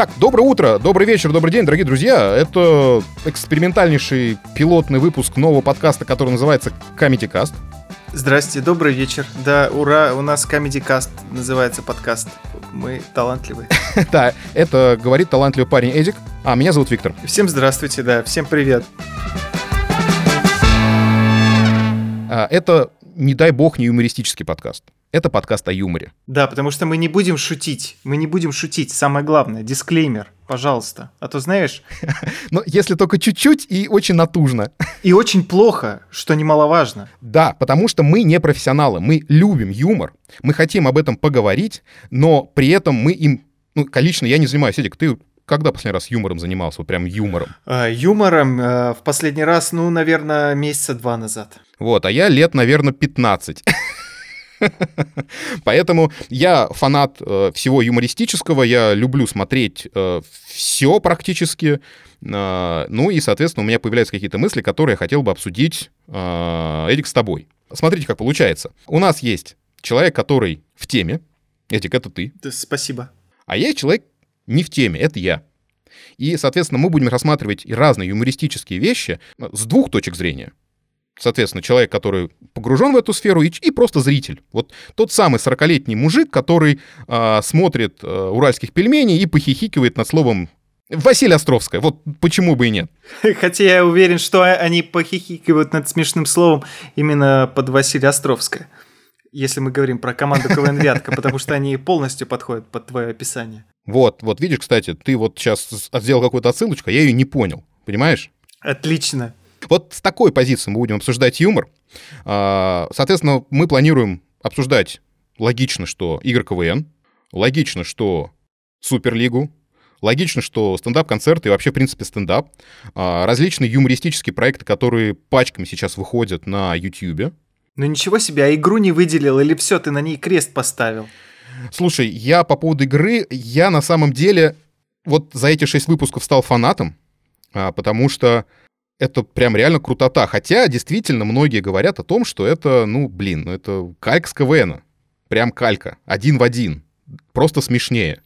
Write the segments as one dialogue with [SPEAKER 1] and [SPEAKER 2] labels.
[SPEAKER 1] Так, доброе утро, добрый вечер, добрый день, дорогие друзья. Это экспериментальнейший пилотный выпуск нового подкаста, который называется Comedy Cast.
[SPEAKER 2] Здрасте, добрый вечер. Да, ура, у нас Comedy Cast называется подкаст. Мы талантливые.
[SPEAKER 1] Да, это говорит талантливый парень Эдик, а меня зовут Виктор.
[SPEAKER 2] Всем здравствуйте, да, всем привет.
[SPEAKER 1] А, Это, не дай бог, не юмористический подкаст. Это подкаст о юморе.
[SPEAKER 2] Да, потому что мы не будем шутить. Мы не будем шутить. Самое главное, дисклеймер, пожалуйста. А то знаешь,
[SPEAKER 1] Но если только чуть-чуть и очень натужно.
[SPEAKER 2] и очень плохо, что немаловажно.
[SPEAKER 1] Да, потому что мы не профессионалы, мы любим юмор, мы хотим об этом поговорить, но при этом мы им, ну, лично я не занимаюсь. Эдик, ты когда последний раз юмором занимался, вот прям юмором?
[SPEAKER 2] А, юмором э, в последний раз, ну, наверное, месяца два назад.
[SPEAKER 1] Вот, а я лет, наверное, 15. Поэтому я фанат э, всего юмористического, я люблю смотреть все практически. Э, ну и, соответственно, у меня появляются какие-то мысли, которые я хотел бы обсудить, э, Эдик, с тобой. Смотрите, как получается. У нас есть человек, который в теме. Эдик, это ты.
[SPEAKER 2] Да, спасибо.
[SPEAKER 1] А есть человек не в теме, это я. И, соответственно, мы будем рассматривать разные юмористические вещи э, с двух точек зрения. Соответственно, человек, который погружен в эту сферу, и, и просто зритель. Вот тот самый 40-летний мужик, который а, смотрит а, уральских пельменей и похихикивает над словом Василий Островская. Вот почему бы и нет.
[SPEAKER 2] Хотя я уверен, что они похихикивают над смешным словом именно под Василия Островская. Если мы говорим про команду КВН «Вятка», потому что они полностью подходят под твое описание.
[SPEAKER 1] Вот, вот видишь, кстати, ты вот сейчас сделал какую-то отсылочку, а я ее не понял. Понимаешь?
[SPEAKER 2] Отлично.
[SPEAKER 1] Вот с такой позиции мы будем обсуждать юмор. А, Соответственно, мы планируем обсуждать логично, что игры КВН, логично, что Суперлигу, логично, что стендап-концерты и вообще, в принципе, стендап, а, различные юмористические проекты, которые пачками сейчас выходят на YouTube.
[SPEAKER 2] Ну ничего себе, а игру не выделил или все, ты на ней крест поставил?
[SPEAKER 1] Слушай, я по поводу игры, я на самом деле вот за эти шесть выпусков стал фанатом, а, потому что это прям реально крутота. Хотя, действительно, многие говорят о том, что это, ну, блин, ну это кальк с КВН. Прям калька. Один в один. Просто смешнее.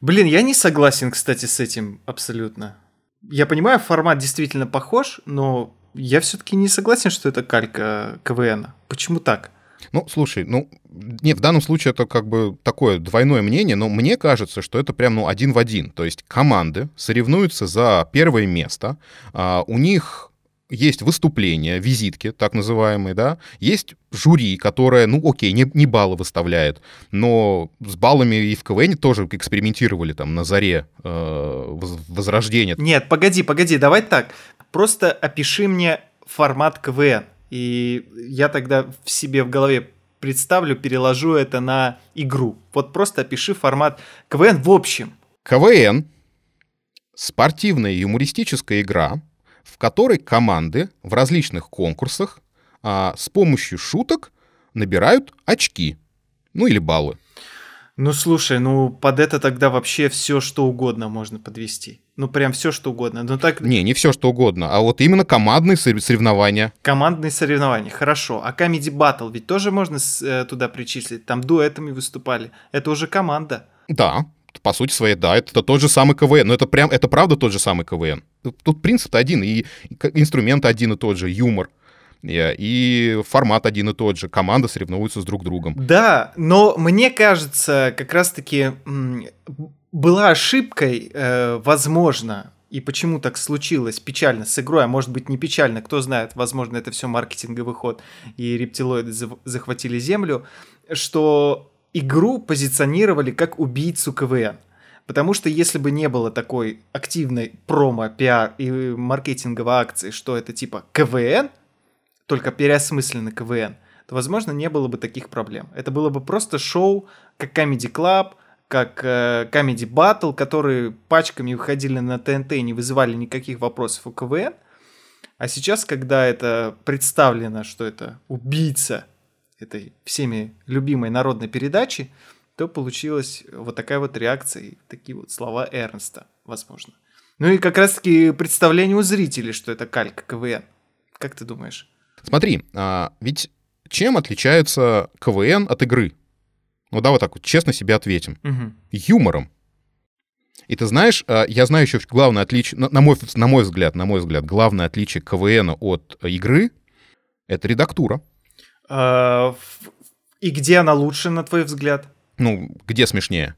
[SPEAKER 2] Блин, я не согласен, кстати, с этим абсолютно. Я понимаю, формат действительно похож, но я все-таки не согласен, что это калька КВН. Почему так?
[SPEAKER 1] Ну, слушай, ну, нет, в данном случае это как бы такое двойное мнение, но мне кажется, что это прям, ну, один в один. То есть команды соревнуются за первое место, а, у них есть выступления, визитки, так называемые, да, есть жюри, которое, ну, окей, не, не баллы выставляет, но с баллами и в КВН тоже экспериментировали там на заре э, воз- возрождения.
[SPEAKER 2] Нет, погоди, погоди, давай так. Просто опиши мне формат КВН. И я тогда в себе в голове представлю, переложу это на игру. Вот просто опиши формат КВН в общем.
[SPEAKER 1] КВН — спортивная юмористическая игра, в которой команды в различных конкурсах а, с помощью шуток набирают очки, ну или баллы.
[SPEAKER 2] Ну слушай, ну под это тогда вообще все что угодно можно подвести. Ну прям все что угодно. Ну так
[SPEAKER 1] Не, не все что угодно, а вот именно командные сорев- соревнования.
[SPEAKER 2] командные соревнования, хорошо. А Comedy Battle ведь тоже можно с- э, туда причислить. Там дуэтами выступали. Это уже команда.
[SPEAKER 1] Да, по сути своей, да, это тот же самый КВН, но это прям, это правда тот же самый КВН. Тут- принцип один, и инструмент один и тот же, юмор, и, и формат один и тот же, команда соревнуются с друг другом.
[SPEAKER 2] Да, но мне кажется, как раз-таки была ошибкой, э, возможно, и почему так случилось, печально с игрой, а может быть не печально, кто знает, возможно, это все маркетинговый ход, и рептилоиды захватили землю, что игру позиционировали как убийцу КВН. Потому что если бы не было такой активной промо, пиар и маркетинговой акции, что это типа КВН, только переосмысленный КВН, то, возможно, не было бы таких проблем. Это было бы просто шоу, как Comedy Club, как э, Comedy Battle, которые пачками выходили на ТНТ и не вызывали никаких вопросов у КВН. А сейчас, когда это представлено, что это убийца этой всеми любимой народной передачи, то получилась вот такая вот реакция и такие вот слова Эрнста, возможно. Ну и как раз-таки представление у зрителей, что это калька КВН. Как ты думаешь?
[SPEAKER 1] Смотри, а, ведь чем отличается КВН от игры? Ну давай так вот честно себе ответим.
[SPEAKER 2] Мгм.
[SPEAKER 1] Юмором. И ты знаешь, э, я знаю еще главное отличие, на мой, на мой взгляд, на мой взгляд, главное отличие КВН от игры — это редактура.
[SPEAKER 2] А, и где она лучше, на твой взгляд?
[SPEAKER 1] Ну, где смешнее?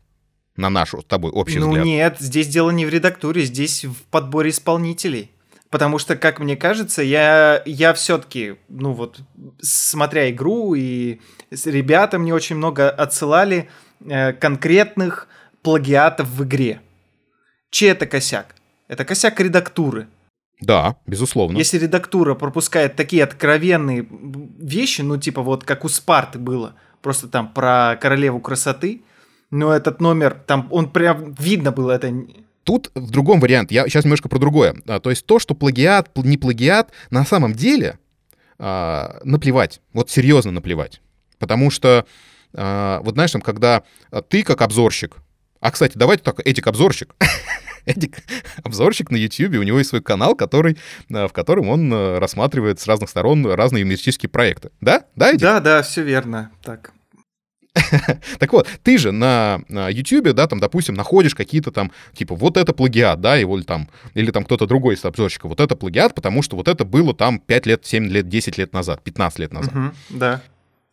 [SPEAKER 1] На нашу с тобой общий
[SPEAKER 2] ну,
[SPEAKER 1] взгляд.
[SPEAKER 2] Ну нет, здесь дело не в редактуре, здесь в подборе исполнителей. Потому что, как мне кажется, я, я все-таки, ну вот, смотря игру, и ребята мне очень много отсылали э, конкретных плагиатов в игре. Чей это косяк? Это косяк редактуры.
[SPEAKER 1] Да, безусловно.
[SPEAKER 2] Если редактура пропускает такие откровенные вещи, ну типа вот как у Спарты было, просто там про королеву красоты, но этот номер, там он прям видно было это
[SPEAKER 1] Тут в другом вариант. Я сейчас немножко про другое. А, то есть то, что плагиат, не плагиат, на самом деле а, наплевать. Вот серьезно наплевать. Потому что, а, вот знаешь, там, когда ты как обзорщик, а, кстати, давайте так, Эдик обзорщик, Эдик обзорщик на YouTube, у него есть свой канал, который, в котором он рассматривает с разных сторон разные инвестические проекты. Да? Да, Эдик?
[SPEAKER 2] Да, да, все верно. Так.
[SPEAKER 1] Так вот, ты же на, YouTube, да, там, допустим, находишь какие-то там, типа, вот это плагиат, да, его там, или там кто-то другой из обзорщиков, вот это плагиат, потому что вот это было там 5 лет, 7 лет, 10 лет назад, 15 лет назад.
[SPEAKER 2] Да.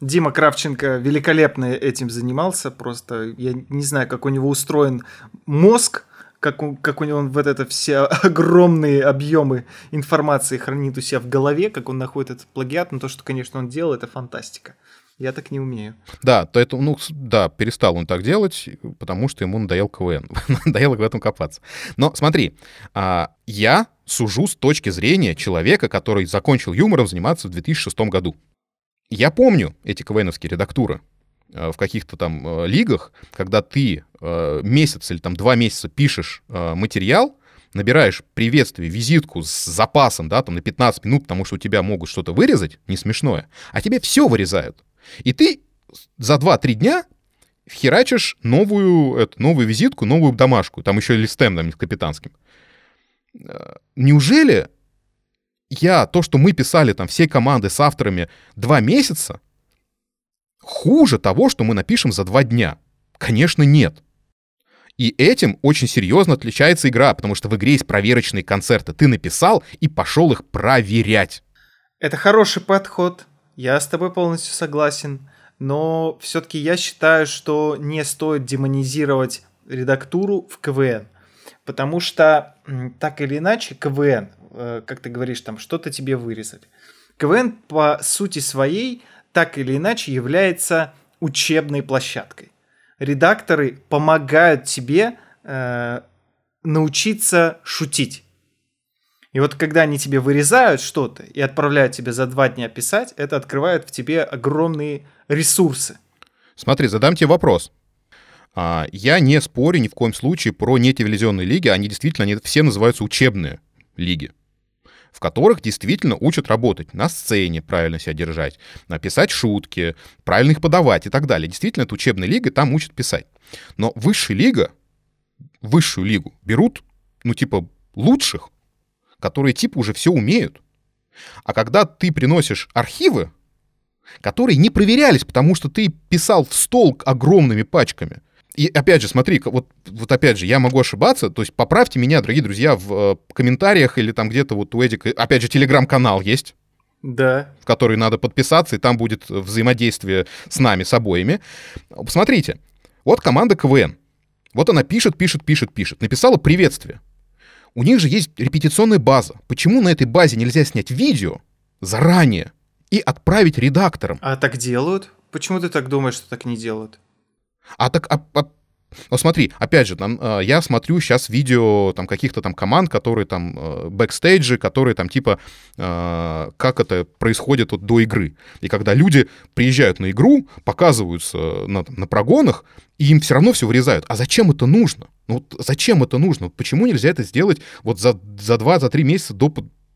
[SPEAKER 2] Дима Кравченко великолепно этим занимался, просто я не знаю, как у него устроен мозг, как у, как у него он вот это все огромные объемы информации хранит у себя в голове, как он находит этот плагиат, но то, что, конечно, он делал, это фантастика. Я так не умею.
[SPEAKER 1] Да, то это, ну, да, перестал он так делать, потому что ему надоел КВН. надоело в этом копаться. Но смотри, а, я сужу с точки зрения человека, который закончил юмором заниматься в 2006 году. Я помню эти КВНовские редактуры э, в каких-то там э, лигах, когда ты месяц или там два месяца пишешь материал, набираешь приветствие, визитку с запасом, да, там на 15 минут, потому что у тебя могут что-то вырезать, не смешное, а тебе все вырезают. И ты за 2-3 дня херачишь новую, эту, новую визитку, новую домашку, там еще и листем там, капитанским. Э, неужели я, то, что мы писали там всей команды с авторами два месяца, хуже того, что мы напишем за два дня? Конечно, нет. И этим очень серьезно отличается игра, потому что в игре есть проверочные концерты. Ты написал и пошел их проверять.
[SPEAKER 2] Это хороший подход. Я с тобой полностью согласен, но все-таки я считаю, что не стоит демонизировать редактуру в КВН, потому что так или иначе КВН, э, как ты говоришь, там что-то тебе вырезали. КВН по сути своей так или иначе является учебной площадкой. Редакторы помогают тебе э, научиться шутить. И вот когда они тебе вырезают что-то и отправляют тебе за два дня писать, это открывает в тебе огромные ресурсы.
[SPEAKER 1] Смотри, задам тебе вопрос. А, я не спорю ни в коем случае про нетелевизионные лиги, они действительно, они все называются учебные лиги в которых действительно учат работать на сцене, правильно себя держать, написать шутки, правильно их подавать и так далее. Действительно, это учебная лига, там учат писать. Но высшая лига, высшую лигу берут, ну, типа, лучших, которые типа уже все умеют. А когда ты приносишь архивы, которые не проверялись, потому что ты писал в стол огромными пачками. И опять же, смотри, вот, вот опять же, я могу ошибаться, то есть поправьте меня, дорогие друзья, в э, комментариях или там где-то вот у Эдика, опять же, телеграм-канал есть,
[SPEAKER 2] да.
[SPEAKER 1] в который надо подписаться, и там будет взаимодействие с нами, с обоими. Посмотрите, вот команда КВН. Вот она пишет, пишет, пишет, пишет. Написала приветствие. У них же есть репетиционная база. Почему на этой базе нельзя снять видео заранее и отправить редакторам?
[SPEAKER 2] А так делают? Почему ты так думаешь, что так не делают?
[SPEAKER 1] А так, а, а, ну смотри, опять же, там, э, я смотрю сейчас видео там каких-то там команд, которые там э, бэкстейджи, которые там типа э, как это происходит вот до игры. И когда люди приезжают на игру, показываются на, на прогонах, и им все равно все вырезают. А зачем это нужно? Ну вот зачем это нужно? Почему нельзя это сделать вот за, за 2-3 месяца до,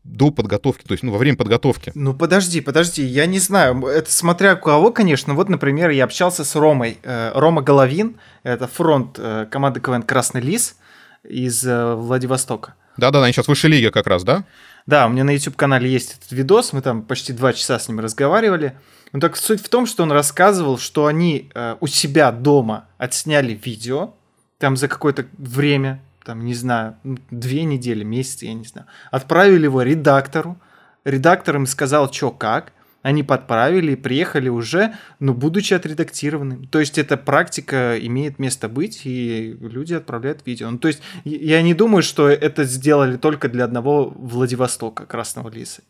[SPEAKER 1] до подготовки, то есть ну, во время подготовки.
[SPEAKER 2] Ну подожди, подожди, я не знаю, это смотря кого, конечно. Вот, например, я общался с Ромой. Э, Рома Головин, это фронт э, команды КВН «Красный лис» из э, Владивостока.
[SPEAKER 1] Да-да, они сейчас в высшей лиге как раз, да?
[SPEAKER 2] Да, у меня на YouTube-канале есть этот видос, мы там почти два часа с ним разговаривали. Ну так суть в том, что он рассказывал, что они у себя дома отсняли видео, там за какое-то время, там, не знаю, две недели, месяц, я не знаю, отправили его редактору, редактор им сказал, что как, они подправили и приехали уже, но будучи отредактированным. То есть эта практика имеет место быть, и люди отправляют видео. Ну, то есть я не думаю, что это сделали только для одного Владивостока, Красного Лиса.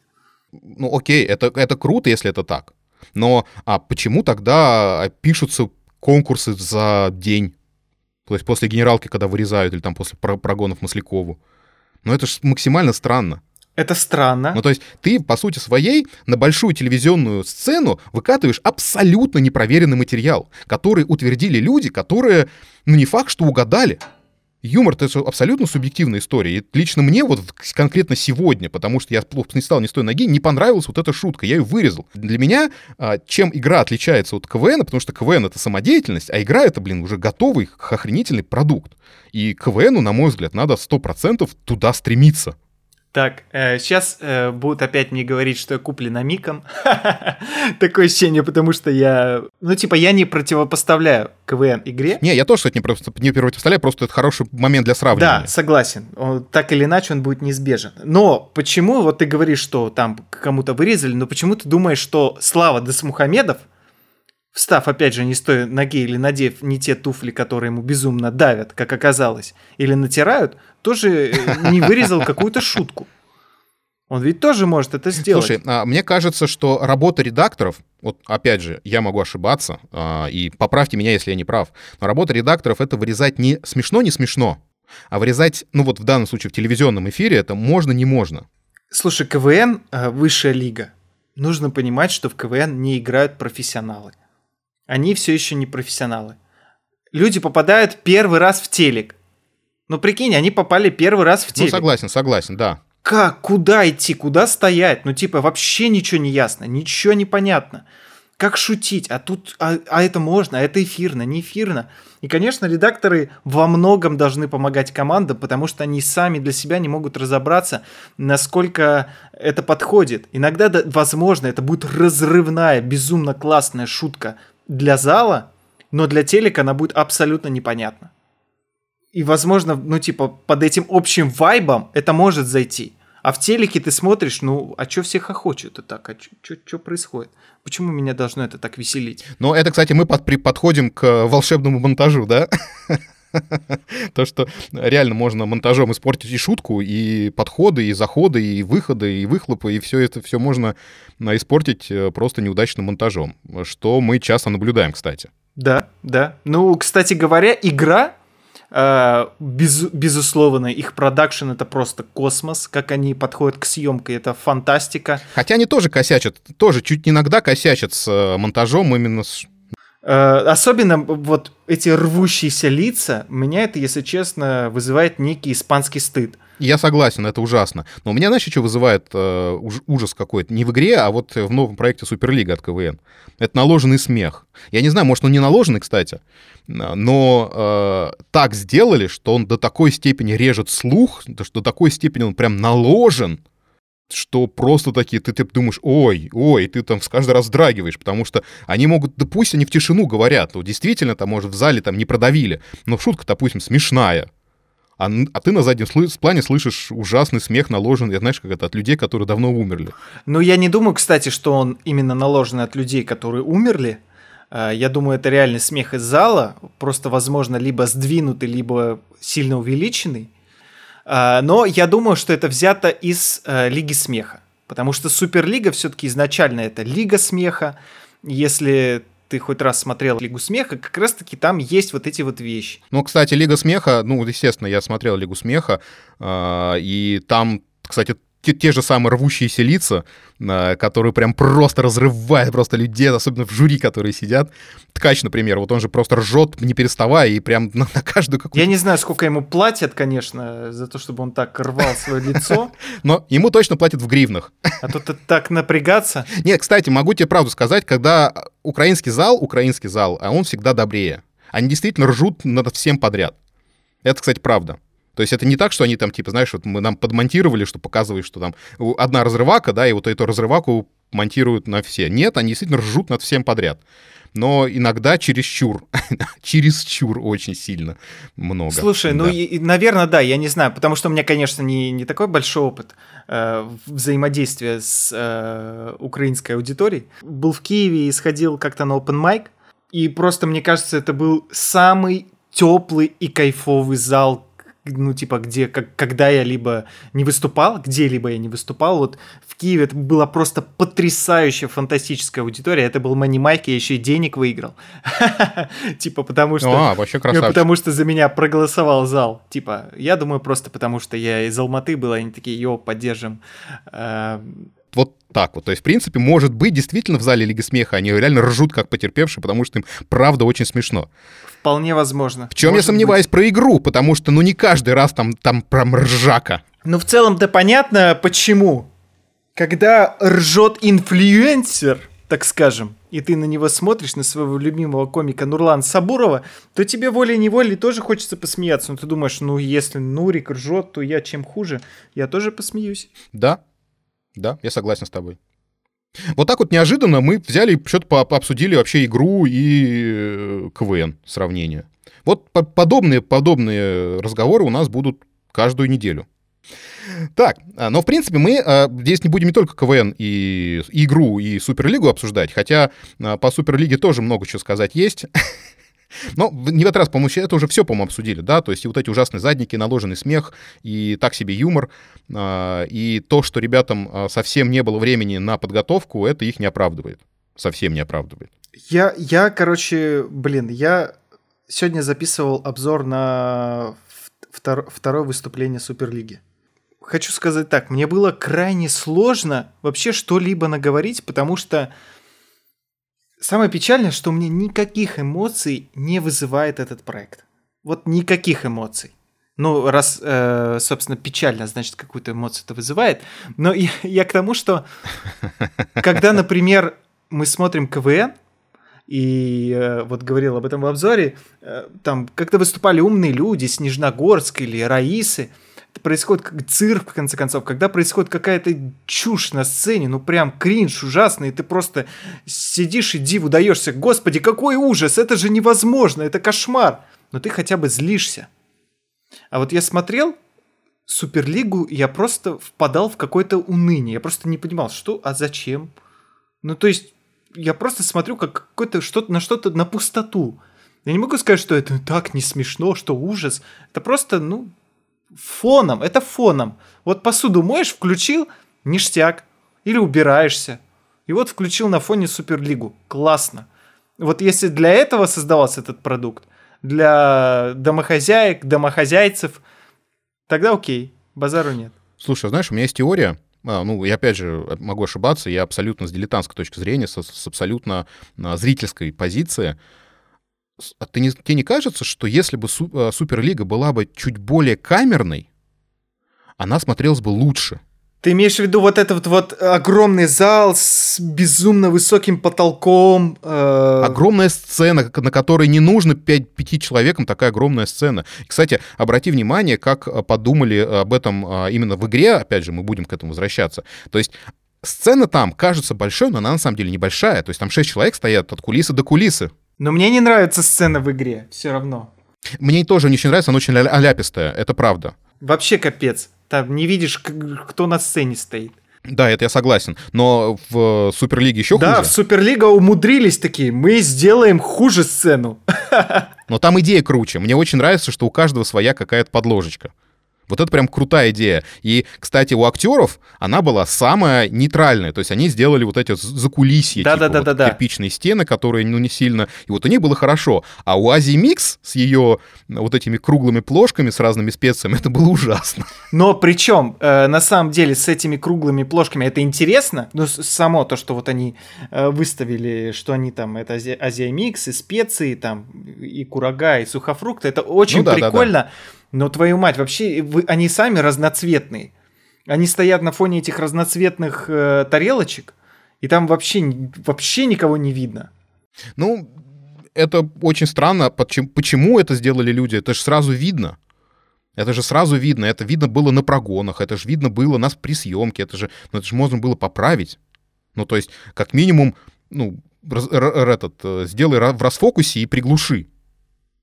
[SPEAKER 1] Ну окей, это, это круто, если это так. Но а почему тогда пишутся конкурсы за день? То есть после генералки, когда вырезают, или там после прогонов Маслякову. Ну это же максимально странно.
[SPEAKER 2] Это странно.
[SPEAKER 1] Ну, то есть ты, по сути своей, на большую телевизионную сцену выкатываешь абсолютно непроверенный материал, который утвердили люди, которые, ну, не факт, что угадали. Юмор — это абсолютно субъективная история. И лично мне вот конкретно сегодня, потому что я не стал ни с той ноги, не понравилась вот эта шутка, я ее вырезал. Для меня а, чем игра отличается от КВН, потому что КВН — это самодеятельность, а игра — это, блин, уже готовый, охренительный продукт. И КВНу, на мой взгляд, надо 100% туда стремиться.
[SPEAKER 2] Так, э, сейчас э, будут опять мне говорить, что я куплен Амиком. Такое ощущение, потому что я... Ну, типа, я не противопоставляю КВН игре.
[SPEAKER 1] Не, я тоже, кстати, не, просто, не противопоставляю, просто это хороший момент для сравнивания.
[SPEAKER 2] Да, согласен. Он, так или иначе он будет неизбежен. Но почему, вот ты говоришь, что там кому-то вырезали, но почему ты думаешь, что Слава Десмухамедов встав, опять же, не с той ноги или надев не те туфли, которые ему безумно давят, как оказалось, или натирают, тоже э, не вырезал какую-то шутку. Он ведь тоже может это сделать.
[SPEAKER 1] Слушай, а, мне кажется, что работа редакторов, вот опять же, я могу ошибаться, а, и поправьте меня, если я не прав, но работа редакторов — это вырезать не смешно, не смешно, а вырезать, ну вот в данном случае в телевизионном эфире, это можно, не можно.
[SPEAKER 2] Слушай, КВН э, — высшая лига. Нужно понимать, что в КВН не играют профессионалы они все еще не профессионалы. Люди попадают первый раз в телек. Ну, прикинь, они попали первый раз в ну, телек.
[SPEAKER 1] Ну, согласен, согласен, да.
[SPEAKER 2] Как? Куда идти? Куда стоять? Ну, типа, вообще ничего не ясно, ничего не понятно. Как шутить? А тут, а, а это можно, а это эфирно, не эфирно. И, конечно, редакторы во многом должны помогать командам, потому что они сами для себя не могут разобраться, насколько это подходит. Иногда, возможно, это будет разрывная, безумно классная шутка для зала, но для телека она будет абсолютно непонятна. И, возможно, ну, типа, под этим общим вайбом это может зайти. А в телеке ты смотришь, ну, а что все хохочут и так? А что происходит? Почему меня должно это так веселить?
[SPEAKER 1] Ну, это, кстати, мы под, при, подходим к волшебному монтажу, да? То, что реально можно монтажом испортить и шутку, и подходы, и заходы, и выходы, и выхлопы, и все это все можно э, испортить э, просто неудачным монтажом, что мы часто наблюдаем, кстати.
[SPEAKER 2] Да, да. Ну, кстати говоря, игра Uh, без, безусловно, их продакшн это просто космос, как они подходят к съемке, это фантастика.
[SPEAKER 1] Хотя они тоже косячат, тоже чуть иногда косячат с монтажом именно с
[SPEAKER 2] Э, особенно вот эти рвущиеся лица, меня это, если честно, вызывает некий испанский стыд.
[SPEAKER 1] Я согласен, это ужасно. Но у меня, знаешь, что вызывает э, ужас какой-то? Не в игре, а вот в новом проекте Суперлига от КВН. Это наложенный смех. Я не знаю, может, он не наложенный, кстати, но э, так сделали, что он до такой степени режет слух, что до такой степени он прям наложен, что просто такие, ты, ты думаешь, ой, ой, ты там каждый раз вздрагиваешь, потому что они могут, да пусть они в тишину говорят, ну, действительно, там, может, в зале там не продавили, но шутка, допустим, смешная, а, а ты на заднем плане слышишь ужасный смех наложенный, знаешь, как это, от людей, которые давно умерли.
[SPEAKER 2] Ну, я не думаю, кстати, что он именно наложен от людей, которые умерли, а, я думаю, это реальный смех из зала, просто, возможно, либо сдвинутый, либо сильно увеличенный, но я думаю, что это взято из э, Лиги смеха. Потому что Суперлига все-таки изначально это Лига смеха. Если ты хоть раз смотрел Лигу смеха, как раз-таки там есть вот эти вот вещи.
[SPEAKER 1] Ну, кстати, Лига смеха, ну, естественно, я смотрел Лигу смеха, э, и там, кстати, те, те же самые рвущиеся лица, э, которые прям просто разрывают просто людей, особенно в жюри, которые сидят. Ткач, например, вот он же просто ржет, не переставая, и прям на, на каждую какую-то...
[SPEAKER 2] Я не знаю, сколько ему платят, конечно, за то, чтобы он так рвал свое лицо.
[SPEAKER 1] Но ему точно платят в гривнах.
[SPEAKER 2] А то так напрягаться.
[SPEAKER 1] Нет, кстати, могу тебе правду сказать, когда украинский зал, украинский зал, а он всегда добрее. Они действительно ржут над всем подряд. Это, кстати, правда. То есть это не так, что они там, типа, знаешь, вот мы нам подмонтировали, что показывает, что там одна разрывака, да, и вот эту разрываку монтируют на все. Нет, они действительно ржут над всем подряд но иногда чересчур, чересчур очень сильно много.
[SPEAKER 2] Слушай, ну, да. ну, и, наверное, да, я не знаю, потому что у меня, конечно, не, не такой большой опыт э, взаимодействия с э, украинской аудиторией. Был в Киеве и сходил как-то на open mic, и просто, мне кажется, это был самый теплый и кайфовый зал, ну, типа, где, как, когда я либо не выступал, где-либо я не выступал, вот в Киеве это была просто потрясающая, фантастическая аудитория, это был Мани Майк, я еще и денег выиграл, типа, потому что...
[SPEAKER 1] А, вообще красавчик.
[SPEAKER 2] Потому что за меня проголосовал зал, типа, я думаю, просто потому что я из Алматы был, они такие, йо, поддержим
[SPEAKER 1] э, вот так вот. То есть, в принципе, может быть, действительно в зале Лиги Смеха они реально ржут как потерпевшие, потому что им правда очень смешно.
[SPEAKER 2] Вполне возможно.
[SPEAKER 1] В чем
[SPEAKER 2] может
[SPEAKER 1] я сомневаюсь быть. про игру, потому что, ну, не каждый раз там, там прям ржака.
[SPEAKER 2] Ну, в целом-то понятно, почему. Когда ржет инфлюенсер, так скажем, и ты на него смотришь, на своего любимого комика Нурлан Сабурова, то тебе волей-неволей тоже хочется посмеяться. Но ты думаешь, ну, если Нурик ржет, то я чем хуже? Я тоже посмеюсь.
[SPEAKER 1] Да, да, я согласен с тобой. Вот так вот неожиданно мы взяли, что-то обсудили вообще игру и э, КВН сравнение. Вот подобные, подобные разговоры у нас будут каждую неделю. Так, а, но в принципе мы а, здесь не будем не только КВН и игру, и Суперлигу обсуждать, хотя а, по Суперлиге тоже много чего сказать есть. Но не в этот раз, по-моему, это уже все, по-моему, обсудили, да, то есть и вот эти ужасные задники, наложенный смех, и так себе юмор, а, и то, что ребятам а, совсем не было времени на подготовку, это их не оправдывает, совсем не оправдывает.
[SPEAKER 2] Я, я, короче, блин, я сегодня записывал обзор на втор, второе выступление Суперлиги. Хочу сказать так, мне было крайне сложно вообще что-либо наговорить, потому что Самое печальное, что у меня никаких эмоций не вызывает этот проект. Вот никаких эмоций. Ну, раз, э, собственно, печально, значит, какую-то эмоцию это вызывает. Но я, я к тому, что когда, например, мы смотрим КВН, и э, вот говорил об этом в обзоре, э, там как-то выступали умные люди, Снежногорск или Раисы, происходит как цирк, в конце концов, когда происходит какая-то чушь на сцене, ну прям кринж ужасный, и ты просто сидишь и диву даешься, господи, какой ужас, это же невозможно, это кошмар. Но ты хотя бы злишься. А вот я смотрел Суперлигу, я просто впадал в какое-то уныние. Я просто не понимал, что, а зачем? Ну, то есть, я просто смотрю как какое-то что-то на что-то на пустоту. Я не могу сказать, что это так не смешно, что ужас. Это просто, ну, фоном, это фоном. Вот посуду моешь, включил, ништяк. Или убираешься. И вот включил на фоне Суперлигу. Классно. Вот если для этого создавался этот продукт, для домохозяек, домохозяйцев, тогда окей, базару нет.
[SPEAKER 1] Слушай, знаешь, у меня есть теория, а, ну, я опять же могу ошибаться, я абсолютно с дилетантской точки зрения, с, с абсолютно а, зрительской позиции, ты не, тебе не кажется, что если бы су, э, Суперлига была бы чуть более камерной, она смотрелась бы лучше?
[SPEAKER 2] Ты имеешь в виду вот этот вот огромный зал с безумно высоким потолком?
[SPEAKER 1] Э... Огромная сцена, на которой не нужно 5, 5 человекам такая огромная сцена. Кстати, обрати внимание, как э, подумали об этом а, именно в игре, опять же, мы будем к этому возвращаться. То есть сцена там кажется большой, но она на самом деле небольшая. То есть там 6 человек стоят от кулисы до кулисы.
[SPEAKER 2] Но мне не нравится сцена в игре, все равно.
[SPEAKER 1] Мне тоже не очень нравится, она очень аляпистая, это правда.
[SPEAKER 2] Вообще капец. Там не видишь, кто на сцене стоит.
[SPEAKER 1] Да, это я согласен. Но в Суперлиге еще
[SPEAKER 2] да,
[SPEAKER 1] хуже.
[SPEAKER 2] Да, в Суперлига умудрились такие. Мы сделаем хуже сцену.
[SPEAKER 1] Но там идея круче. Мне очень нравится, что у каждого своя какая-то подложечка. Вот это прям крутая идея. И, кстати, у актеров она была самая нейтральная. То есть они сделали вот эти закулисья, да, типа, да, да, вот да, кирпичные стены, которые, ну, не сильно... И вот у них было хорошо. А у Азии Микс с ее вот этими круглыми плошками с разными специями, это было ужасно.
[SPEAKER 2] Но причем, э, на самом деле, с этими круглыми плошками это интересно. Ну, само то, что вот они э, выставили, что они там, это Азия, Азия Микс и специи там, и курага, и сухофрукты, это очень ну, да, прикольно. Да, да но твою мать, вообще вы, они сами разноцветные. Они стоят на фоне этих разноцветных э, тарелочек, и там вообще, вообще никого не видно.
[SPEAKER 1] Ну, это очень странно. Почему, почему это сделали люди? Это же сразу видно. Это же сразу видно. Это видно было на прогонах. Это же видно было нас при съемке. Это же, ну, это же можно было поправить. Ну, то есть, как минимум, ну, раз, этот, э, сделай в расфокусе и приглуши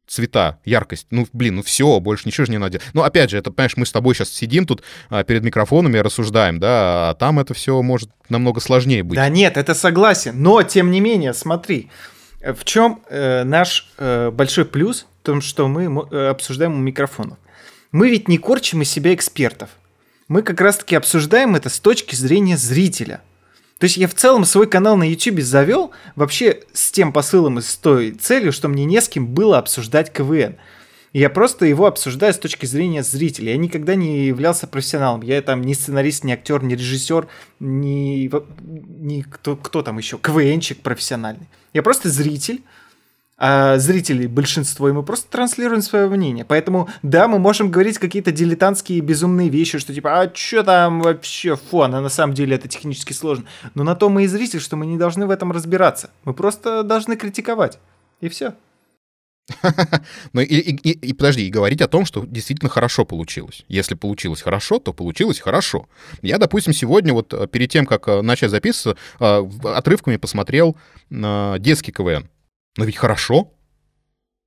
[SPEAKER 1] цвета, яркость. Ну, блин, ну все, больше ничего же не надо. Ну, опять же, это, понимаешь, мы с тобой сейчас сидим тут а, перед микрофонами, рассуждаем, да, а там это все может намного сложнее быть.
[SPEAKER 2] Да нет, это согласен, но, тем не менее, смотри, в чем э, наш э, большой плюс в том, что мы э, обсуждаем у микрофонов. Мы ведь не корчим из себя экспертов. Мы как раз-таки обсуждаем это с точки зрения зрителя – то есть я в целом свой канал на YouTube завел вообще с тем посылом и с той целью, что мне не с кем было обсуждать КВН. Я просто его обсуждаю с точки зрения зрителя. Я никогда не являлся профессионалом. Я там ни сценарист, ни актер, ни режиссер, ни, ни кто, кто там еще, КВНчик профессиональный. Я просто зритель, а зрителей большинство, и мы просто транслируем свое мнение. Поэтому, да, мы можем говорить какие-то дилетантские безумные вещи, что типа, а что там вообще фон, а на самом деле это технически сложно. Но на то мы и зритель, что мы не должны в этом разбираться. Мы просто должны критиковать. И все.
[SPEAKER 1] Ну и, и, и подожди, и говорить о том, что действительно хорошо получилось. Если получилось хорошо, то получилось хорошо. Я, допустим, сегодня вот э, перед тем, как э, начать записываться, э, отрывками посмотрел детский КВН. Но ведь хорошо.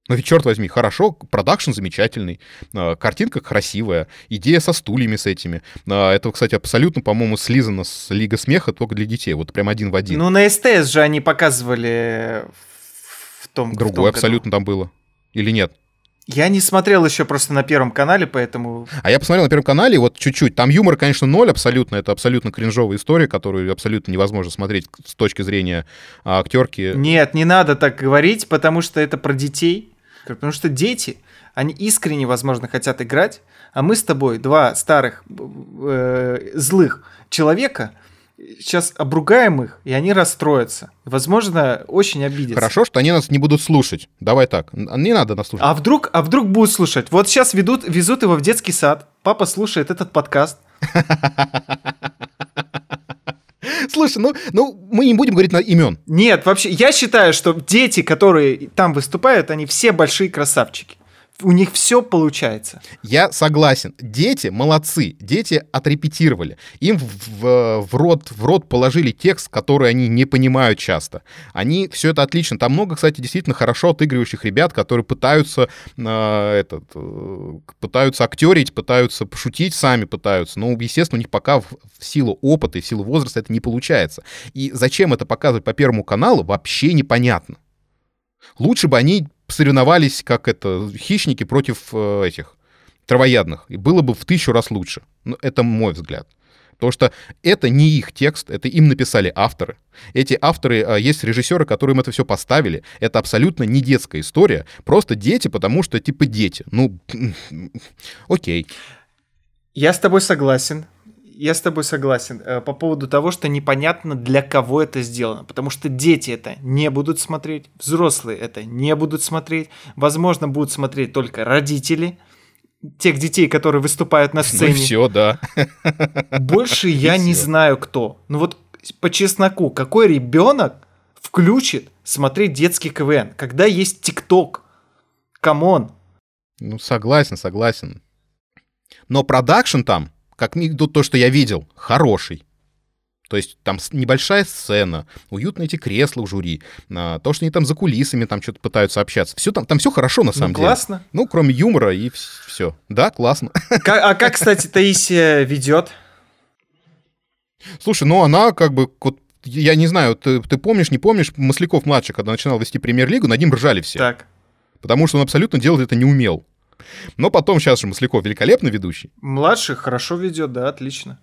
[SPEAKER 1] Но ведь, черт возьми, хорошо, продакшн замечательный, а, картинка красивая, идея со стульями с этими. А, это, кстати, абсолютно, по-моему, слизано с Лига Смеха только для детей, вот прям один в один.
[SPEAKER 2] Ну, на СТС же они показывали в том
[SPEAKER 1] Другое в том абсолютно там было. Или нет?
[SPEAKER 2] Я не смотрел еще просто на Первом канале, поэтому...
[SPEAKER 1] А я посмотрел на Первом канале, вот чуть-чуть. Там юмор, конечно, ноль абсолютно. Это абсолютно кринжовая история, которую абсолютно невозможно смотреть с точки зрения а, актерки.
[SPEAKER 2] Нет, не надо так говорить, потому что это про детей. Потому что дети, они искренне, возможно, хотят играть, а мы с тобой, два старых э, злых человека, сейчас обругаем их, и они расстроятся. Возможно, очень обидятся.
[SPEAKER 1] Хорошо, что они нас не будут слушать. Давай так. Не надо нас слушать.
[SPEAKER 2] А вдруг, а вдруг будут слушать? Вот сейчас ведут, везут его в детский сад. Папа слушает этот подкаст.
[SPEAKER 1] Слушай, ну, ну мы не будем говорить на имен.
[SPEAKER 2] Нет, вообще, я считаю, что дети, которые там выступают, они все большие красавчики у них все получается.
[SPEAKER 1] Я согласен. Дети молодцы. Дети отрепетировали. Им в, в, рот, в рот положили текст, который они не понимают часто. Они все это отлично. Там много, кстати, действительно хорошо отыгрывающих ребят, которые пытаются э, этот, э, пытаются актерить, пытаются пошутить сами, пытаются. Но, естественно, у них пока в, в силу опыта и в силу возраста это не получается. И зачем это показывать по Первому каналу, вообще непонятно. Лучше бы они соревновались, как это, хищники против э, этих травоядных. И было бы в тысячу раз лучше. Ну, это мой взгляд. Потому что это не их текст, это им написали авторы. Эти авторы, э, есть режиссеры, которые им это все поставили. Это абсолютно не детская история. Просто дети, потому что типа дети. Ну, окей.
[SPEAKER 2] Я с тобой согласен я с тобой согласен э, по поводу того, что непонятно для кого это сделано, потому что дети это не будут смотреть, взрослые это не будут смотреть, возможно, будут смотреть только родители тех детей, которые выступают на сцене. Ну
[SPEAKER 1] все, да.
[SPEAKER 2] Больше я не знаю кто. Ну вот по чесноку, какой ребенок включит смотреть детский КВН, когда есть ТикТок? Come on.
[SPEAKER 1] Ну согласен, согласен. Но продакшн там как минимум то, что я видел, хороший. То есть там небольшая сцена, уютные эти кресла у жюри, а, то, что они там за кулисами там что-то пытаются общаться. Все там, там все хорошо на самом ну,
[SPEAKER 2] деле. Классно.
[SPEAKER 1] Ну, кроме юмора и все. Да, классно.
[SPEAKER 2] Как, а как, кстати, Таисия ведет?
[SPEAKER 1] Слушай, ну она как бы вот я не знаю, ты, ты помнишь, не помнишь, Масляков младший, когда начинал вести премьер-лигу, над ним ржали все.
[SPEAKER 2] Так.
[SPEAKER 1] Потому что он абсолютно делать это не умел. Но потом сейчас же Масляков великолепно ведущий.
[SPEAKER 2] Младший хорошо ведет, да, отлично.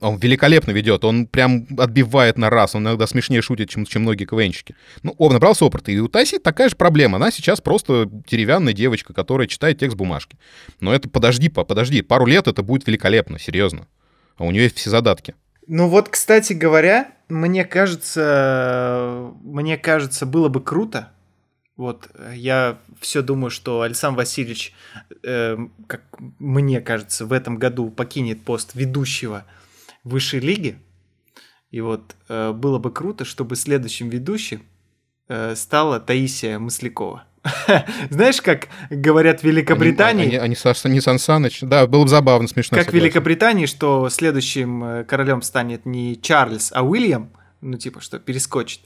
[SPEAKER 1] Он великолепно ведет, он прям отбивает на раз, он иногда смешнее шутит, чем, чем многие КВНщики. Ну, он набрался опыта, и у Таси такая же проблема. Она сейчас просто деревянная девочка, которая читает текст бумажки. Но это подожди, подожди, пару лет это будет великолепно, серьезно. А у нее есть все задатки.
[SPEAKER 2] Ну вот, кстати говоря, мне кажется, мне кажется, было бы круто, вот, я все думаю, что Александр Васильевич, э, как мне кажется, в этом году покинет пост ведущего высшей лиги. И вот э, было бы круто, чтобы следующим ведущим э, стала Таисия Маслякова. Знаешь, как говорят в Великобритании...
[SPEAKER 1] Они, они, они, не Сан Саныч. Да, было бы забавно, смешно.
[SPEAKER 2] Как в Великобритании, что следующим э, королем станет не Чарльз, а Уильям, ну, типа, что перескочит.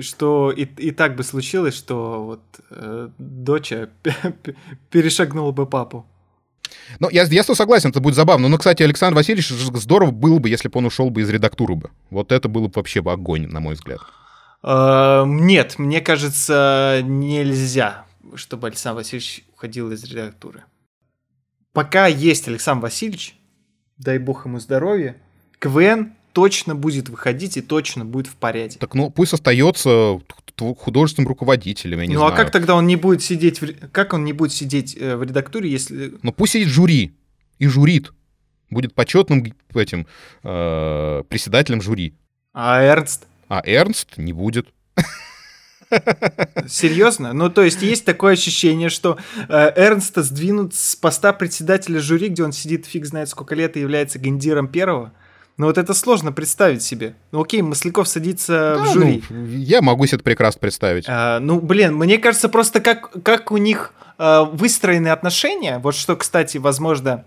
[SPEAKER 2] Что и, и так бы случилось, что вот э, доча перешагнула бы папу.
[SPEAKER 1] Ну, я, я согласен, это будет забавно. Но, кстати, Александр Васильевич здорово было бы, если бы он ушел бы из редактуры бы. Вот это было бы вообще бы огонь, на мой взгляд.
[SPEAKER 2] Uh, нет, мне кажется, нельзя, чтобы Александр Васильевич уходил из редактуры. Пока есть Александр Васильевич, дай бог ему здоровья, КВН точно будет выходить и точно будет в порядке.
[SPEAKER 1] Так ну пусть остается художественным руководителем, я не
[SPEAKER 2] ну,
[SPEAKER 1] знаю.
[SPEAKER 2] Ну а как тогда он не будет сидеть, в... как он не будет сидеть э, в редактуре, если...
[SPEAKER 1] Ну пусть сидит жюри и журит. Будет почетным этим э, председателем жюри.
[SPEAKER 2] А Эрнст?
[SPEAKER 1] А Эрнст не будет.
[SPEAKER 2] Серьезно? Ну, то есть есть такое ощущение, что э, Эрнста сдвинут с поста председателя жюри, где он сидит фиг знает сколько лет и является гендиром первого. Ну вот это сложно представить себе. Ну окей, Масляков садится да, в жюри.
[SPEAKER 1] Ну, я могу себе это прекрасно представить.
[SPEAKER 2] А, ну, блин, мне кажется, просто как, как у них э, выстроены отношения, вот что, кстати, возможно...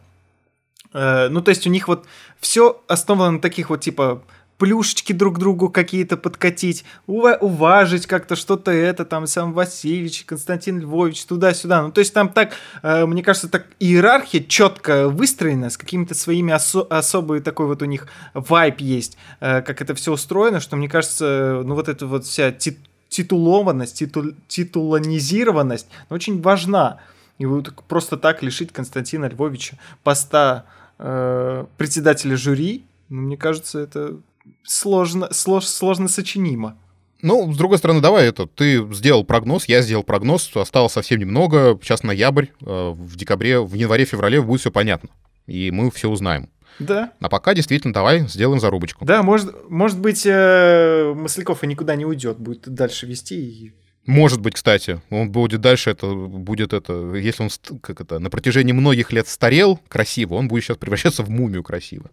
[SPEAKER 2] Э, ну, то есть у них вот все основано на таких вот, типа, плюшечки друг другу какие-то подкатить, уважить как-то что-то это, там, сам Васильевич, Константин Львович, туда-сюда. Ну, то есть там так, э, мне кажется, так иерархия четко выстроена, с какими-то своими осо- особый такой вот у них вайп есть, э, как это все устроено, что, мне кажется, ну, вот эта вот вся тит- титулованность, титул- титулонизированность очень важна. И вот просто так лишить Константина Львовича поста э, председателя жюри, ну, мне кажется, это сложно, слож, сложно сочинимо.
[SPEAKER 1] Ну, с другой стороны, давай это. Ты сделал прогноз, я сделал прогноз, осталось совсем немного. Сейчас ноябрь, э, в декабре, в январе-феврале будет все понятно. И мы все узнаем.
[SPEAKER 2] Да.
[SPEAKER 1] А пока действительно давай сделаем зарубочку.
[SPEAKER 2] Да, может, может быть, э, Масляков и никуда не уйдет, будет дальше вести. И...
[SPEAKER 1] Может быть, кстати, он будет дальше, это будет это, если он как это, на протяжении многих лет старел красиво, он будет сейчас превращаться в мумию красиво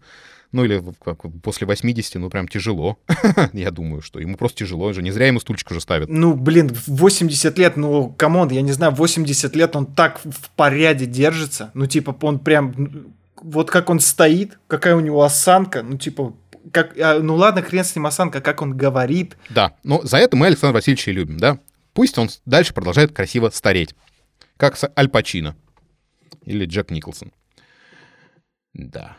[SPEAKER 1] ну или как, после 80, ну прям тяжело. я думаю, что ему просто тяжело, же не зря ему стульчик уже ставят.
[SPEAKER 2] Ну, блин, 80 лет, ну, come on, я не знаю, 80 лет он так в порядке держится, ну, типа, он прям, вот как он стоит, какая у него осанка, ну, типа, как, а, ну ладно, хрен с ним осанка, как он говорит.
[SPEAKER 1] Да, но за это мы Александра Васильевича и любим, да? Пусть он дальше продолжает красиво стареть, как с Аль Пачино или Джек Николсон. Да.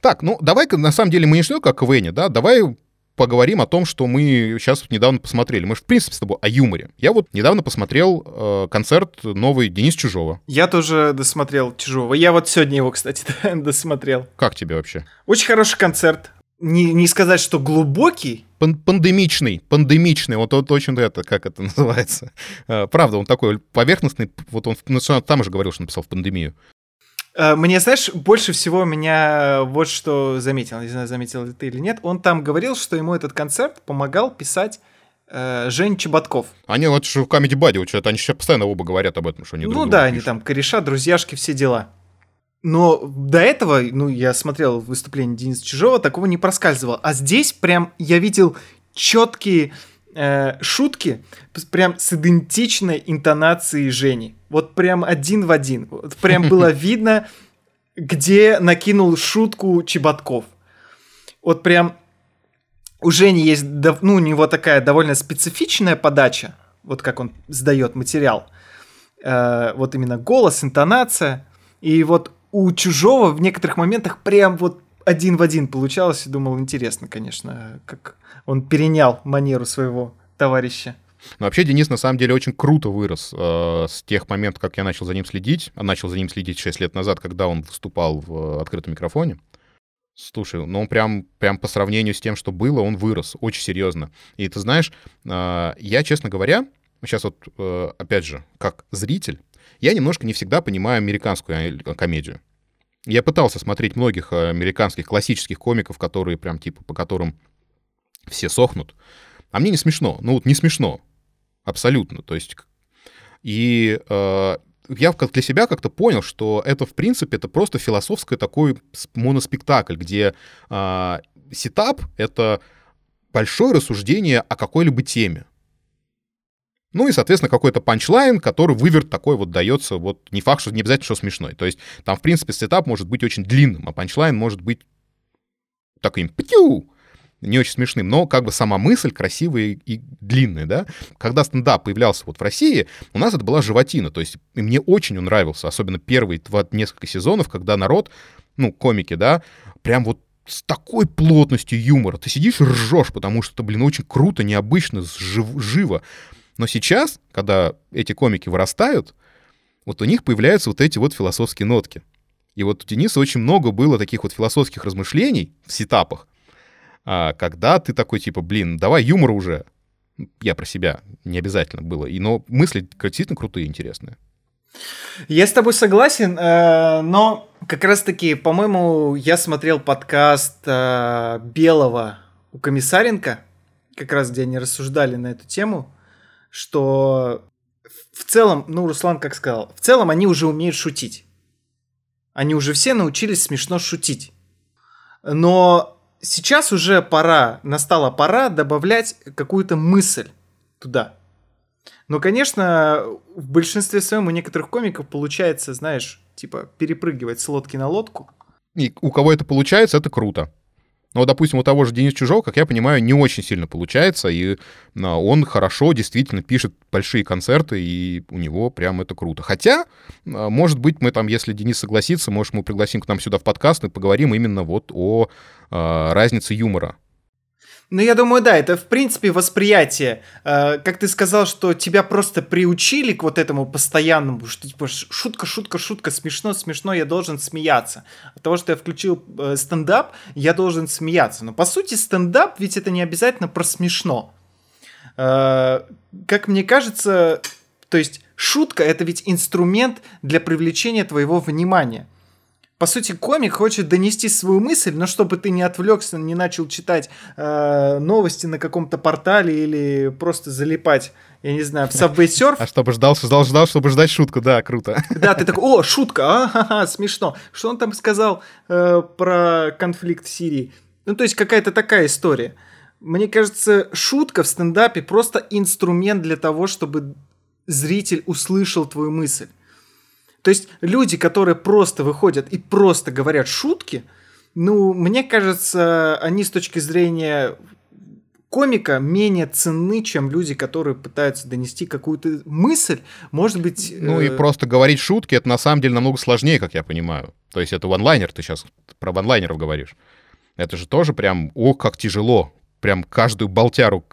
[SPEAKER 1] Так, ну давай-ка, на самом деле, мы не что как Вене, да, давай поговорим о том, что мы сейчас недавно посмотрели. Мы же, в принципе, с тобой о юморе. Я вот недавно посмотрел э, концерт новый Денис Чужого.
[SPEAKER 2] Я тоже досмотрел Чужого. Я вот сегодня его, кстати, досмотрел.
[SPEAKER 1] Как тебе вообще?
[SPEAKER 2] Очень хороший концерт. Не, не сказать, что глубокий.
[SPEAKER 1] Пан пандемичный, пандемичный, вот, вот очень это, как это называется. Э, правда, он такой поверхностный, вот он ну, там же говорил, что написал в пандемию.
[SPEAKER 2] Э, мне, знаешь, больше всего меня вот что заметил, не знаю, заметил ли ты или нет, он там говорил, что ему этот концерт помогал писать э, Жень Чеботков.
[SPEAKER 1] Они вот же в Comedy Buddy, что они сейчас постоянно оба говорят об этом, что они
[SPEAKER 2] Ну да, пишут. они там кореша, друзьяшки, все дела. Но до этого, ну, я смотрел выступление Дениса Чужого, такого не проскальзывало. А здесь прям я видел четкие э, шутки, прям с идентичной интонацией Жени. Вот прям один в один. Вот прям было видно, где накинул шутку Чеботков. Вот прям у Жени есть, ну, у него такая довольно специфичная подача, вот как он сдает материал. Э, вот именно голос, интонация. И вот у Чужого в некоторых моментах прям вот один в один получалось. И думал, интересно, конечно, как он перенял манеру своего товарища.
[SPEAKER 1] Но вообще Денис на самом деле очень круто вырос э, с тех моментов, как я начал за ним следить. А начал за ним следить 6 лет назад, когда он выступал в э, открытом микрофоне. Слушай, ну он прям, прям по сравнению с тем, что было, он вырос очень серьезно. И ты знаешь, э, я, честно говоря, сейчас вот, э, опять же, как зритель, я немножко не всегда понимаю американскую э, комедию. Я пытался смотреть многих э, американских классических комиков, которые прям типа по которым все сохнут. А мне не смешно. Ну вот не смешно. Абсолютно. То есть... И э, я для себя как-то понял, что это, в принципе, это просто философский такой моноспектакль, где э, сетап — это большое рассуждение о какой-либо теме. Ну и, соответственно, какой-то панчлайн, который выверт такой вот дается, вот не факт, что не обязательно, что смешной. То есть там, в принципе, сетап может быть очень длинным, а панчлайн может быть таким птю, не очень смешным, но как бы сама мысль красивая и длинная, да. Когда стендап появлялся вот в России, у нас это была животина, то есть и мне очень он нравился, особенно первые вот, несколько сезонов, когда народ, ну, комики, да, прям вот с такой плотностью юмора. Ты сидишь ржешь, потому что это, блин, очень круто, необычно, жив, живо. Но сейчас, когда эти комики вырастают, вот у них появляются вот эти вот философские нотки. И вот у Дениса очень много было таких вот философских размышлений в сетапах, а, когда ты такой, типа, блин, давай юмор уже. Я про себя, не обязательно было. И, но мысли действительно крутые, интересные.
[SPEAKER 2] Я с тобой согласен, э, но как раз-таки, по-моему, я смотрел подкаст э, Белого у Комиссаренко, как раз где они рассуждали на эту тему, что в целом, ну, Руслан как сказал, в целом они уже умеют шутить. Они уже все научились смешно шутить. Но сейчас уже пора, настала пора добавлять какую-то мысль туда. Но, конечно, в большинстве своем у некоторых комиков получается, знаешь, типа перепрыгивать с лодки на лодку.
[SPEAKER 1] И у кого это получается, это круто. Но, допустим, у того же Дениса Чужого, как я понимаю, не очень сильно получается, и а, он хорошо действительно пишет большие концерты, и у него прям это круто. Хотя, а, может быть, мы там, если Денис согласится, может, мы пригласим к нам сюда в подкаст и поговорим именно вот о а, разнице юмора
[SPEAKER 2] ну, я думаю, да, это в принципе восприятие. Э, как ты сказал, что тебя просто приучили к вот этому постоянному, что типа шутка, шутка, шутка, смешно, смешно, я должен смеяться. От того, что я включил э, стендап, я должен смеяться. Но по сути стендап ведь это не обязательно про смешно. Э, как мне кажется, то есть шутка это ведь инструмент для привлечения твоего внимания по сути, комик хочет донести свою мысль, но чтобы ты не отвлекся, не начал читать э, новости на каком-то портале или просто залипать, я не знаю, в Subway Surf.
[SPEAKER 1] А чтобы ждал, ждал, ждал, чтобы ждать шутку, да, круто.
[SPEAKER 2] Да, ты такой, о, шутка, а, смешно. Что он там сказал э, про конфликт в Сирии? Ну, то есть какая-то такая история. Мне кажется, шутка в стендапе просто инструмент для того, чтобы зритель услышал твою мысль. То есть люди, которые просто выходят и просто говорят шутки, ну, мне кажется, они с точки зрения комика менее ценны, чем люди, которые пытаются донести какую-то мысль, может быть...
[SPEAKER 1] Ну э... и просто говорить шутки, это на самом деле намного сложнее, как я понимаю. То есть это ванлайнер, ты сейчас про ванлайнеров говоришь. Это же тоже прям, о, как тяжело, прям каждую болтяру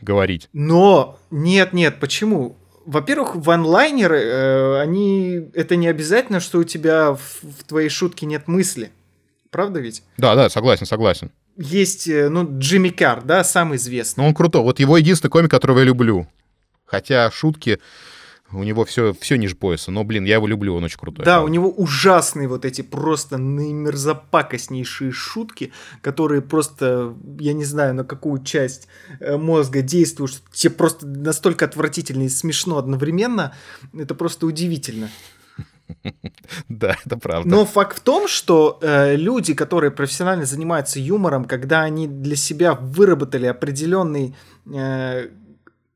[SPEAKER 1] говорить.
[SPEAKER 2] Но нет, нет, почему? Во-первых, ванлайнеры, э, они это не обязательно, что у тебя в, в твоей шутке нет мысли. Правда ведь?
[SPEAKER 1] Да, да, согласен, согласен.
[SPEAKER 2] Есть, э, ну, Джимми Кар, да, самый известный.
[SPEAKER 1] Ну, он крутой. Вот его единственный комик, которого я люблю. Хотя шутки у него все, все ниже пояса. Но, блин, я его люблю, он очень крутой.
[SPEAKER 2] Да, правда. у него ужасные вот эти просто наимерзопакостнейшие шутки, которые просто, я не знаю, на какую часть э, мозга действуют, что тебе просто настолько отвратительно и смешно одновременно. Это просто удивительно.
[SPEAKER 1] Да, это правда.
[SPEAKER 2] Но факт в том, что э, люди, которые профессионально занимаются юмором, когда они для себя выработали определенный э,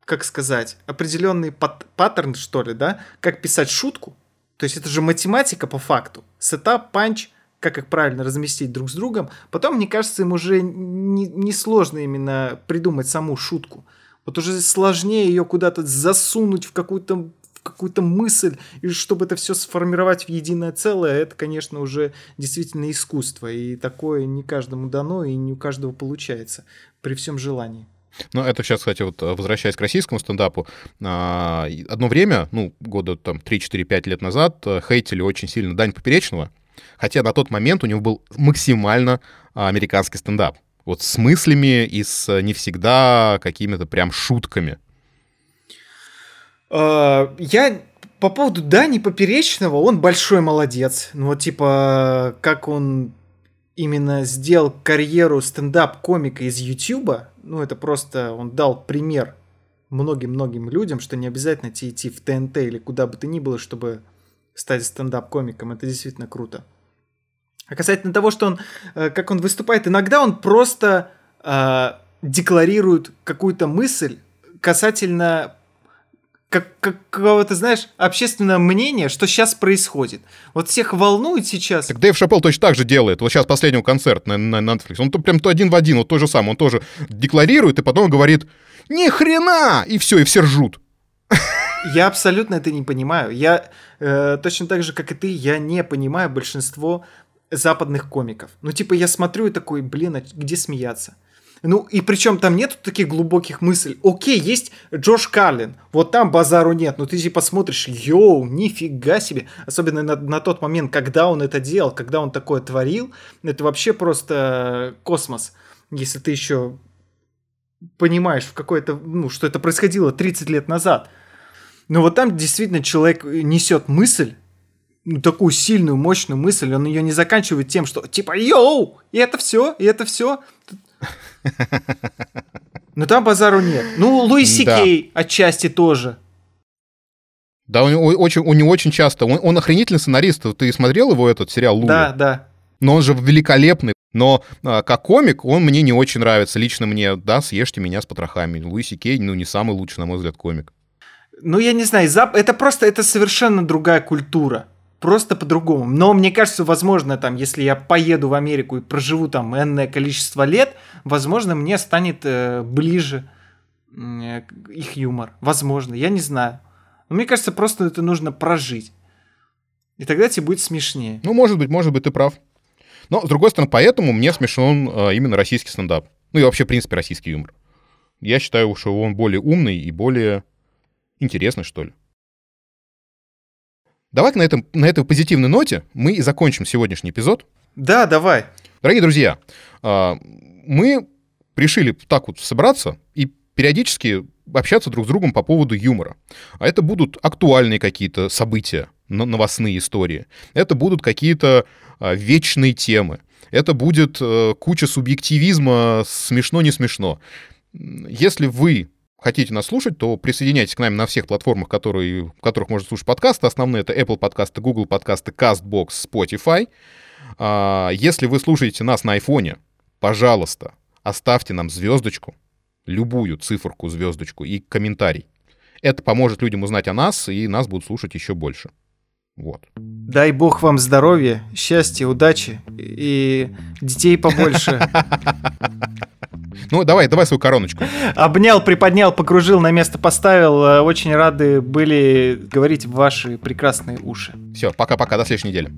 [SPEAKER 2] как сказать, определенный пат паттерн, что ли, да, как писать шутку. То есть это же математика по факту. Сетап, панч, как их правильно разместить друг с другом. Потом, мне кажется, им уже не, не сложно именно придумать саму шутку. Вот уже сложнее ее куда-то засунуть в какую-то какую-то мысль, и чтобы это все сформировать в единое целое, это, конечно, уже действительно искусство. И такое не каждому дано, и не у каждого получается при всем желании.
[SPEAKER 1] Ну, это сейчас, кстати, вот возвращаясь к российскому стендапу, а, одно время, ну, года там 3-4-5 лет назад, э, хейтили очень сильно Дань Поперечного, хотя на тот момент у него был максимально американский стендап. Вот с мыслями и с э, не всегда какими-то прям шутками.
[SPEAKER 2] А, я по поводу Дани Поперечного, он большой молодец. Ну, типа, как он именно сделал карьеру стендап-комика из Ютуба, ну, это просто он дал пример многим-многим людям, что не обязательно идти в ТНТ или куда бы то ни было, чтобы стать стендап-комиком. Это действительно круто. А касательно того, что он, э, как он выступает, иногда он просто э, декларирует какую-то мысль касательно как, какого-то, знаешь, общественное мнение, что сейчас происходит. Вот всех волнует сейчас.
[SPEAKER 1] Так Дэйв Шапел точно так же делает. Вот сейчас последний концерт на, на Netflix. Он то, прям то один в один, вот то же самое. Он тоже декларирует и потом говорит «Ни хрена!» И все, и все ржут.
[SPEAKER 2] Я абсолютно это не понимаю. Я э, точно так же, как и ты, я не понимаю большинство западных комиков. Ну, типа, я смотрю и такой, блин, а где смеяться? Ну, и причем там нету таких глубоких мыслей. Окей, есть Джош Карлин, вот там базару нет, но ты типа смотришь, йоу, нифига себе. Особенно на, на тот момент, когда он это делал, когда он такое творил, это вообще просто космос. Если ты еще понимаешь, в какой-то, ну, что это происходило 30 лет назад. Но вот там действительно человек несет мысль, ну, такую сильную, мощную мысль, он ее не заканчивает тем, что типа йоу, и это все, и это все. Но там базару нет. Ну, Луиси да. Кей отчасти тоже.
[SPEAKER 1] Да, у него очень, у него очень часто. Он, он охренительный сценарист. Ты смотрел его этот сериал Луи?
[SPEAKER 2] Да, да.
[SPEAKER 1] Но он же великолепный. Но а, как комик он мне не очень нравится. Лично мне, да, съешьте меня с потрохами. Луиси Кей, ну, не самый лучший, на мой взгляд, комик.
[SPEAKER 2] Ну, я не знаю, это просто, это совершенно другая культура просто по-другому. Но мне кажется, возможно, там, если я поеду в Америку и проживу там энное количество лет, возможно, мне станет э, ближе э, их юмор. Возможно, я не знаю. Но мне кажется, просто это нужно прожить. И тогда тебе будет смешнее.
[SPEAKER 1] Ну, может быть, может быть, ты прав. Но, с другой стороны, поэтому мне смешон э, именно российский стендап. Ну и вообще, в принципе, российский юмор. Я считаю, что он более умный и более интересный, что ли. Давай на, этом, на этой позитивной ноте мы и закончим сегодняшний эпизод.
[SPEAKER 2] Да, давай.
[SPEAKER 1] Дорогие друзья, а, мы решили так вот собраться и периодически общаться друг с другом по поводу юмора. А это будут актуальные какие-то события, новостные истории. Это будут какие-то а, вечные темы. Это будет э, куча субъективизма, смешно-не смешно. Если вы хотите нас слушать, то присоединяйтесь к нам на всех платформах, которые, в которых можно слушать подкасты. Основные — это Apple подкасты, Google подкасты, CastBox, Spotify. А, если вы слушаете нас на айфоне, пожалуйста, оставьте нам звездочку, любую циферку, звездочку и комментарий. Это поможет людям узнать о нас, и нас будут слушать еще больше. Вот.
[SPEAKER 2] Дай бог вам здоровья, счастья, удачи и детей побольше.
[SPEAKER 1] Ну, давай, давай свою короночку.
[SPEAKER 2] Обнял, приподнял, покружил, на место поставил. Э, очень рады были говорить в ваши прекрасные уши.
[SPEAKER 1] Все, пока-пока, до следующей недели.